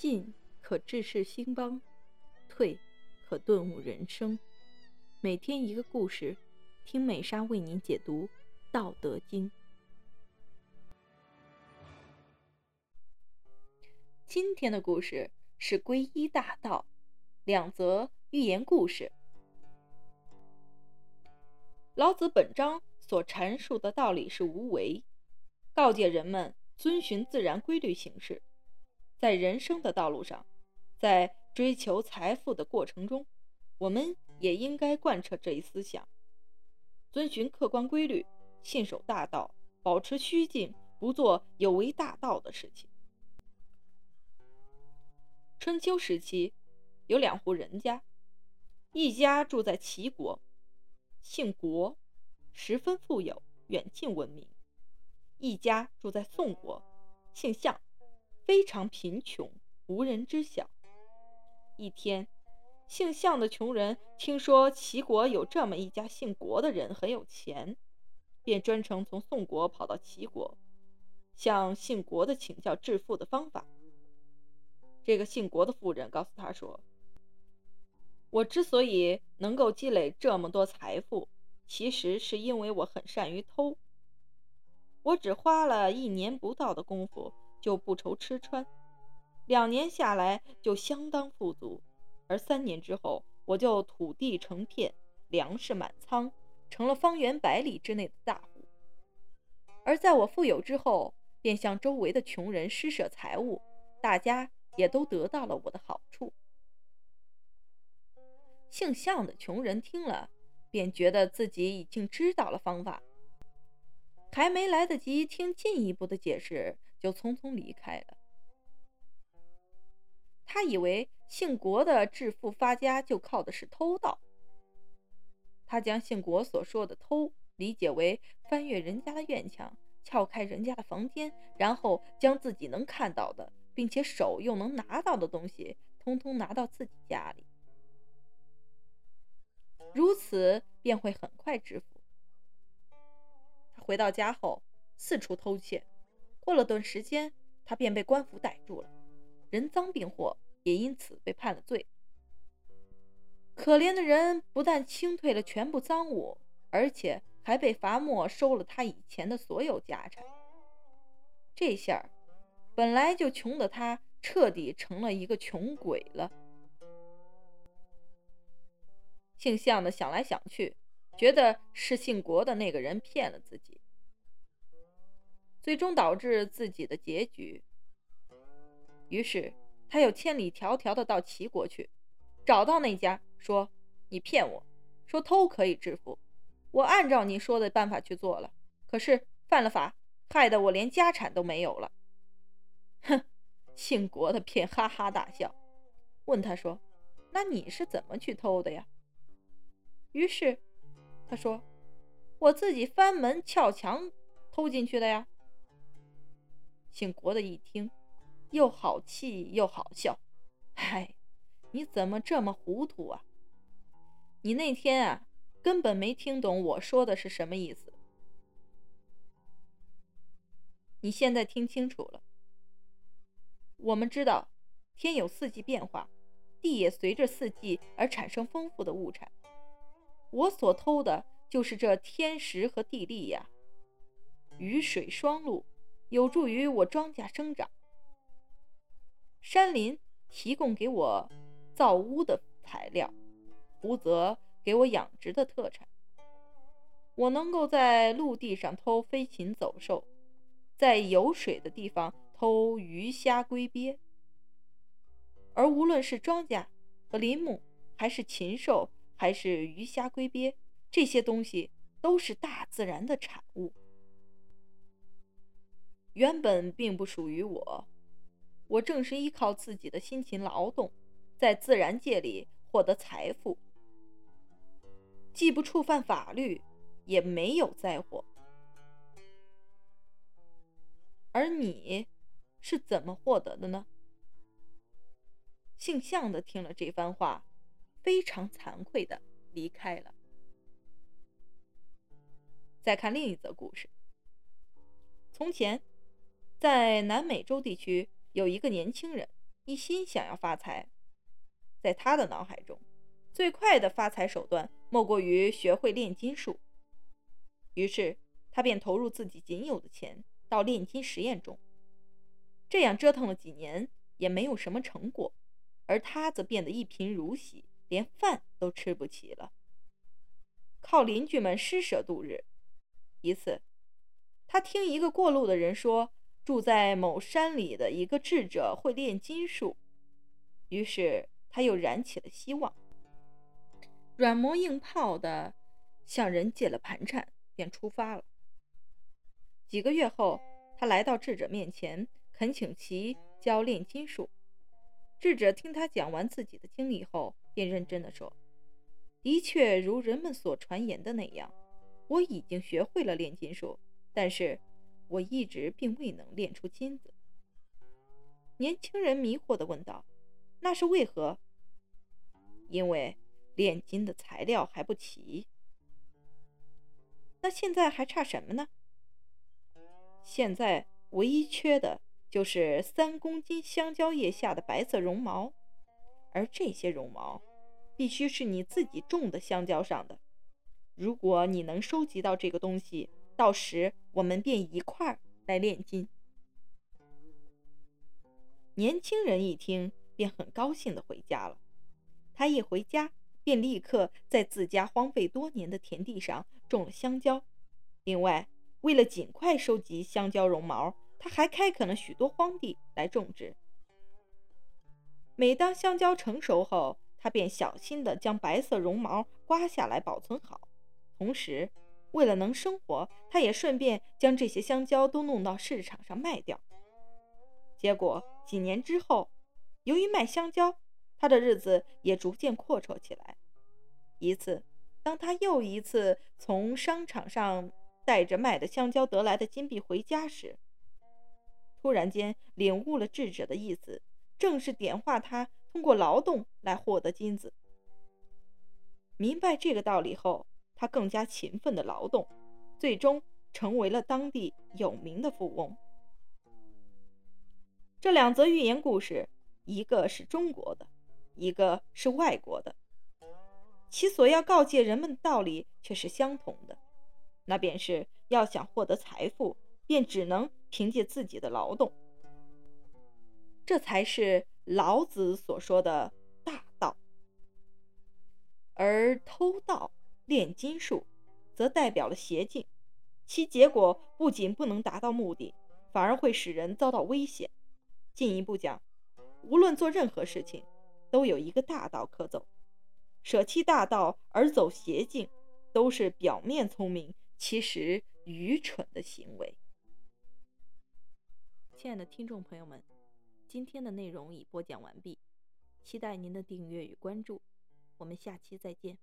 进可治世兴邦，退可顿悟人生。每天一个故事，听美莎为您解读《道德经》。今天的故事是皈依大道，两则寓言故事。老子本章所阐述的道理是无为，告诫人们遵循自然规律行事。在人生的道路上，在追求财富的过程中，我们也应该贯彻这一思想，遵循客观规律，信守大道，保持虚静，不做有违大道的事情。春秋时期，有两户人家，一家住在齐国，姓国，十分富有，远近闻名；一家住在宋国，姓项。非常贫穷，无人知晓。一天，姓项的穷人听说齐国有这么一家姓国的人很有钱，便专程从宋国跑到齐国，向姓国的请教致富的方法。这个姓国的富人告诉他说：“我之所以能够积累这么多财富，其实是因为我很善于偷。我只花了一年不到的功夫。”就不愁吃穿，两年下来就相当富足，而三年之后，我就土地成片，粮食满仓，成了方圆百里之内的大户。而在我富有之后，便向周围的穷人施舍财物，大家也都得到了我的好处。姓向的穷人听了，便觉得自己已经知道了方法，还没来得及听进一步的解释。就匆匆离开了。他以为姓国的致富发家就靠的是偷盗。他将姓国所说的“偷”理解为翻越人家的院墙，撬开人家的房间，然后将自己能看到的，并且手又能拿到的东西，通通拿到自己家里。如此便会很快致富。他回到家后，四处偷窃。过了段时间，他便被官府逮住了，人赃并获，也因此被判了罪。可怜的人不但清退了全部赃物，而且还被罚没收了他以前的所有家产。这下，本来就穷的他，彻底成了一个穷鬼了。姓向的想来想去，觉得是姓国的那个人骗了自己。最终导致自己的结局。于是，他又千里迢迢的到齐国去，找到那家，说：“你骗我，说偷可以致富，我按照你说的办法去做了，可是犯了法，害得我连家产都没有了。”哼，姓国的便哈哈大笑，问他说：“那你是怎么去偷的呀？”于是，他说：“我自己翻门撬墙偷进去的呀。”姓国的一听，又好气又好笑。嗨，你怎么这么糊涂啊？你那天啊，根本没听懂我说的是什么意思。你现在听清楚了。我们知道，天有四季变化，地也随着四季而产生丰富的物产。我所偷的就是这天时和地利呀，雨水双露。有助于我庄稼生长，山林提供给我造屋的材料，湖泽给我养殖的特产。我能够在陆地上偷飞禽走兽，在有水的地方偷鱼虾龟鳖。而无论是庄稼和林木，还是禽兽，还是鱼虾龟鳖，这些东西都是大自然的产物。原本并不属于我，我正是依靠自己的辛勤劳动，在自然界里获得财富，既不触犯法律，也没有灾祸。而你是怎么获得的呢？姓向的听了这番话，非常惭愧的离开了。再看另一则故事，从前。在南美洲地区，有一个年轻人，一心想要发财。在他的脑海中，最快的发财手段莫过于学会炼金术。于是，他便投入自己仅有的钱到炼金实验中。这样折腾了几年，也没有什么成果，而他则变得一贫如洗，连饭都吃不起了，靠邻居们施舍度日。一次，他听一个过路的人说，住在某山里的一个智者会炼金术，于是。他又燃起了希望，软磨硬泡的向人借了盘缠，便出发了。几个月后，他来到智者面前，恳请其教炼金术。智者听他讲完自己的经历后，便认真的说：“的确如人们所传言的那样，我已经学会了炼金术，但是我一直并未能炼出金子。”年轻人迷惑的问道。那是为何？因为炼金的材料还不齐。那现在还差什么呢？现在唯一缺的就是三公斤香蕉叶下的白色绒毛，而这些绒毛必须是你自己种的香蕉上的。如果你能收集到这个东西，到时我们便一块儿来炼金。年轻人一听。便很高兴地回家了。他一回家，便立刻在自家荒废多年的田地上种了香蕉。另外，为了尽快收集香蕉绒毛，他还开垦了许多荒地来种植。每当香蕉成熟后，他便小心地将白色绒毛刮下来保存好。同时，为了能生活，他也顺便将这些香蕉都弄到市场上卖掉。结果几年之后，由于卖香蕉，他的日子也逐渐阔绰起来。一次，当他又一次从商场上带着卖的香蕉得来的金币回家时，突然间领悟了智者的意思，正是点化他通过劳动来获得金子。明白这个道理后，他更加勤奋的劳动，最终成为了当地有名的富翁。这两则寓言故事。一个是中国的，一个是外国的，其所要告诫人们的道理却是相同的，那便是要想获得财富，便只能凭借自己的劳动，这才是老子所说的大道。而偷盗、炼金术，则代表了邪径，其结果不仅不能达到目的，反而会使人遭到危险。进一步讲。无论做任何事情，都有一个大道可走。舍弃大道而走邪径，都是表面聪明，其实愚蠢的行为。亲爱的听众朋友们，今天的内容已播讲完毕，期待您的订阅与关注。我们下期再见。